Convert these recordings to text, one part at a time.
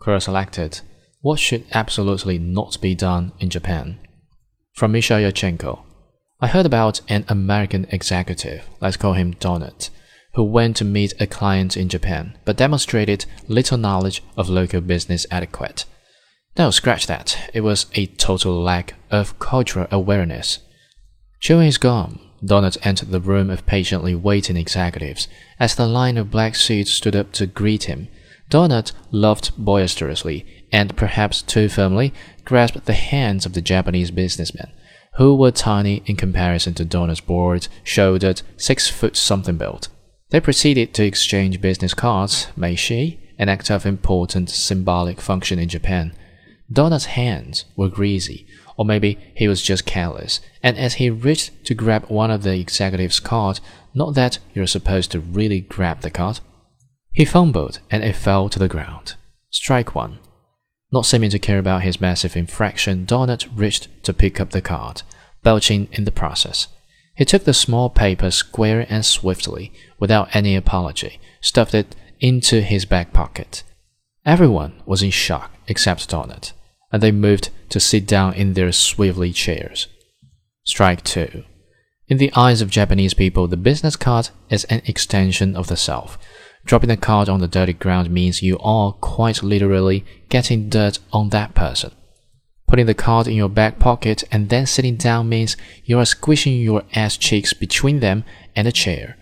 Quora selected What should absolutely not be done in Japan? From Misha Yurchenko. I heard about an American executive, let's call him Donut, who went to meet a client in Japan but demonstrated little knowledge of local business etiquette. No, scratch that. It was a total lack of cultural awareness. Chewing his gum, Donut entered the room of patiently waiting executives. As the line of black suits stood up to greet him, Donut laughed boisterously and, perhaps too firmly, grasped the hands of the Japanese businessmen, who were tiny in comparison to Donut's broad, shouldered, six foot something build. They proceeded to exchange business cards, meishi, an act of important symbolic function in Japan. Donut's hands were greasy, or maybe he was just careless, and as he reached to grab one of the executive's cards, not that you're supposed to really grab the card, he fumbled and it fell to the ground. Strike one. Not seeming to care about his massive infraction, Donut reached to pick up the card, belching in the process. He took the small paper square and swiftly, without any apology, stuffed it into his back pocket. Everyone was in shock except Donut and they moved to sit down in their swivelly chairs. Strike 2. In the eyes of Japanese people, the business card is an extension of the self. Dropping the card on the dirty ground means you are quite literally getting dirt on that person. Putting the card in your back pocket and then sitting down means you are squishing your ass cheeks between them and the chair.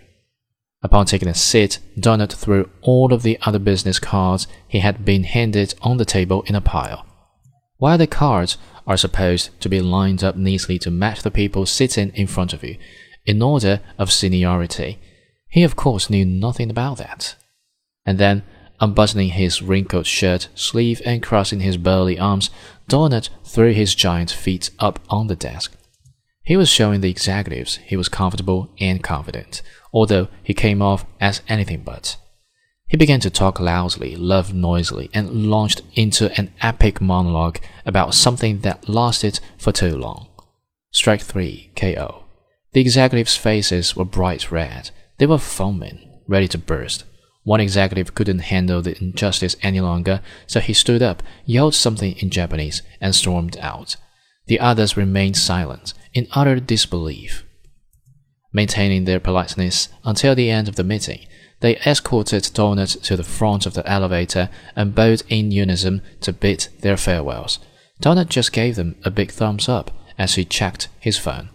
Upon taking a seat, Donut threw all of the other business cards he had been handed on the table in a pile. While the cards are supposed to be lined up neatly to match the people sitting in front of you, in order of seniority, he of course knew nothing about that. And then, unbuttoning his wrinkled shirt sleeve and crossing his burly arms, Donut threw his giant feet up on the desk. He was showing the executives he was comfortable and confident, although he came off as anything but. He began to talk loudly, laughed noisily, and launched into an epic monologue about something that lasted for too long. Strike 3, KO. The executives' faces were bright red. They were foaming, ready to burst. One executive couldn't handle the injustice any longer, so he stood up, yelled something in Japanese, and stormed out. The others remained silent, in utter disbelief. Maintaining their politeness until the end of the meeting, they escorted Donut to the front of the elevator and bowed in unison to bid their farewells. Donut just gave them a big thumbs up as he checked his phone.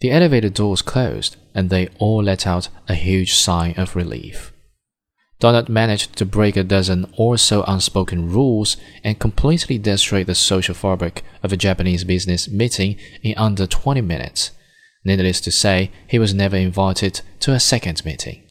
The elevator doors closed, and they all let out a huge sigh of relief. Donut managed to break a dozen or so unspoken rules and completely destroy the social fabric of a Japanese business meeting in under 20 minutes. Needless to say, he was never invited to a second meeting.